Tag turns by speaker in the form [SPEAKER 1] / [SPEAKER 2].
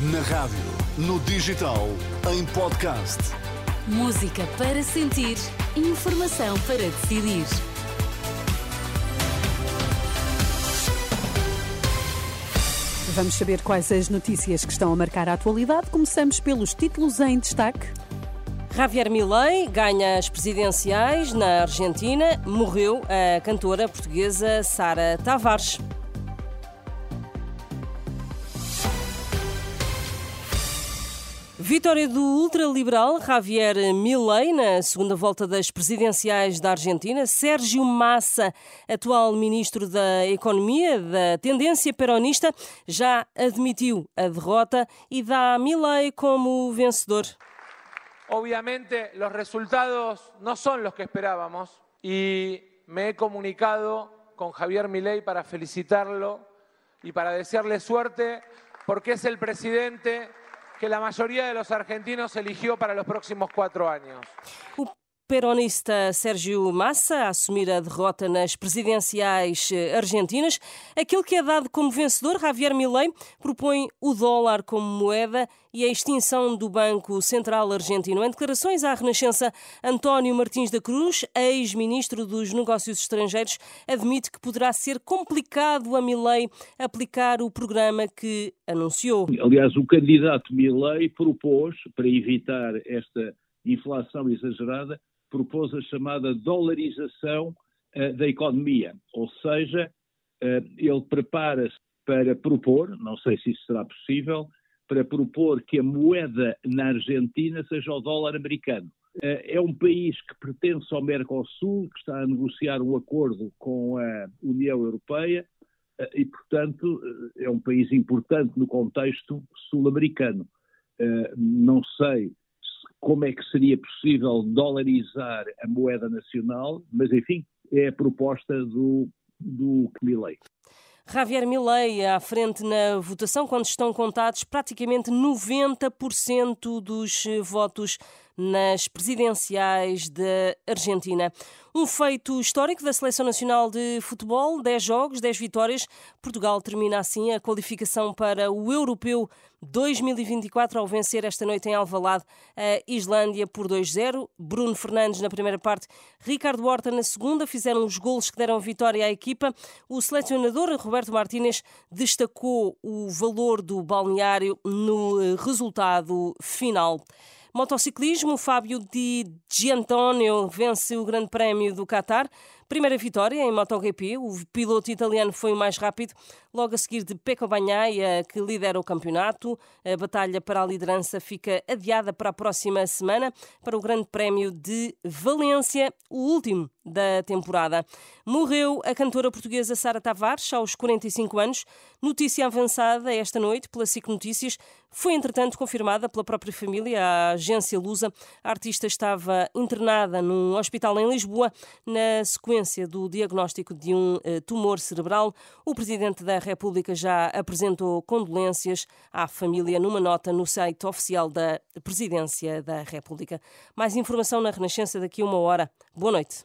[SPEAKER 1] Na rádio, no digital, em podcast.
[SPEAKER 2] Música para sentir, informação para decidir.
[SPEAKER 3] Vamos saber quais as notícias que estão a marcar a atualidade. Começamos pelos títulos em destaque.
[SPEAKER 4] Javier Milei ganha as presidenciais na Argentina. Morreu a cantora portuguesa Sara Tavares. Vitória do ultraliberal Javier Milei na segunda volta das presidenciais da Argentina. Sérgio Massa, atual ministro da Economia da tendência peronista, já admitiu a derrota e dá Milei como vencedor.
[SPEAKER 5] Obviamente los resultados no son los que esperábamos y me he comunicado con Javier Milei para felicitarlo y para desearle suerte porque es el presidente que la mayoría de los argentinos eligió para los próximos cuatro años.
[SPEAKER 4] Peronista Sérgio Massa a assumir a derrota nas presidenciais eh, argentinas. Aquele que é dado como vencedor, Javier Milei, propõe o dólar como moeda e a extinção do Banco Central Argentino. Em declarações à Renascença, António Martins da Cruz, ex-ministro dos Negócios Estrangeiros, admite que poderá ser complicado a Milei aplicar o programa que anunciou.
[SPEAKER 6] Aliás, o candidato Milei propôs, para evitar esta inflação exagerada, propôs a chamada dolarização uh, da economia, ou seja, uh, ele prepara-se para propor, não sei se isso será possível, para propor que a moeda na Argentina seja o dólar americano. Uh, é um país que pertence ao Mercosul, que está a negociar um acordo com a União Europeia e, portanto, é um país importante no contexto sul-americano. Não sei como é que seria possível dolarizar a moeda nacional, mas enfim, é a proposta do, do Milley.
[SPEAKER 4] Javier Milei à frente na votação, quando estão contados praticamente 90% dos votos nas presidenciais da Argentina. Um feito histórico da Seleção Nacional de Futebol, 10 jogos, 10 vitórias. Portugal termina assim a qualificação para o Europeu 2024 ao vencer esta noite em Alvalade a Islândia por 2-0. Bruno Fernandes na primeira parte, Ricardo Horta na segunda fizeram os golos que deram vitória à equipa. O selecionador Roberto Martínez destacou o valor do balneário no eh, resultado final. Motociclismo, Fábio Di Giantonio vence o Grande Prémio do Qatar. Primeira vitória em MotoGP, o piloto italiano foi o mais rápido, logo a seguir de Pecco Bagnaia, que lidera o campeonato. A batalha para a liderança fica adiada para a próxima semana, para o Grande Prémio de Valência, o último da temporada. Morreu a cantora portuguesa Sara Tavares, aos 45 anos. Notícia avançada esta noite pela SIC Notícias. Foi, entretanto, confirmada pela própria família, a agência Lusa. A artista estava internada num hospital em Lisboa, na sequência do diagnóstico de um eh, tumor cerebral, o Presidente da República já apresentou condolências à família numa nota no site oficial da Presidência da República. Mais informação na Renascença daqui a uma hora. Boa noite.